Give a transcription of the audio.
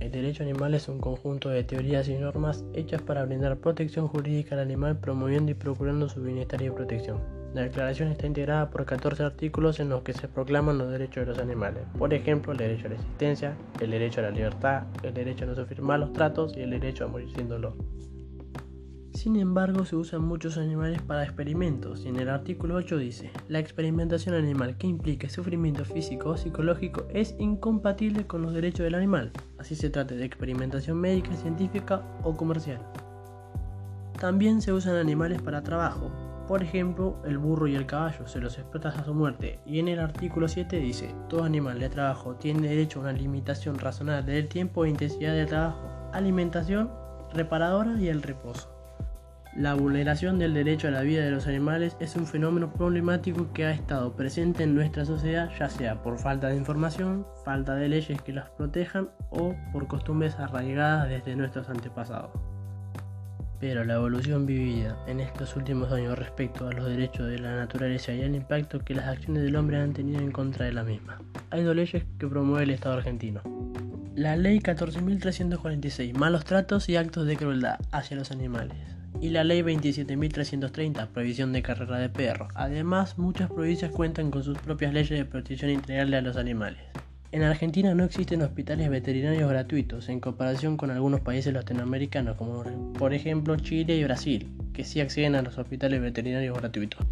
El derecho animal es un conjunto de teorías y normas hechas para brindar protección jurídica al animal promoviendo y procurando su bienestar y protección. La declaración está integrada por 14 artículos en los que se proclaman los derechos de los animales, por ejemplo, el derecho a la existencia, el derecho a la libertad, el derecho a no sufrir malos tratos y el derecho a morir sin dolor. Sin embargo, se usan muchos animales para experimentos y en el artículo 8 dice, la experimentación animal que implique sufrimiento físico o psicológico es incompatible con los derechos del animal, así se trate de experimentación médica, científica o comercial. También se usan animales para trabajo, por ejemplo, el burro y el caballo se los explota hasta su muerte, y en el artículo 7 dice, todo animal de trabajo tiene derecho a una limitación razonable del tiempo e intensidad de trabajo, alimentación reparadora y el reposo. La vulneración del derecho a la vida de los animales es un fenómeno problemático que ha estado presente en nuestra sociedad, ya sea por falta de información, falta de leyes que las protejan o por costumbres arraigadas desde nuestros antepasados. Pero la evolución vivida en estos últimos años respecto a los derechos de la naturaleza y el impacto que las acciones del hombre han tenido en contra de la misma. Hay dos leyes que promueve el Estado argentino. La Ley 14.346, malos tratos y actos de crueldad hacia los animales y la Ley 27.330, prohibición de carrera de perros. Además, muchas provincias cuentan con sus propias leyes de protección integral de los animales. En Argentina no existen hospitales veterinarios gratuitos en comparación con algunos países latinoamericanos como por ejemplo Chile y Brasil, que sí acceden a los hospitales veterinarios gratuitos.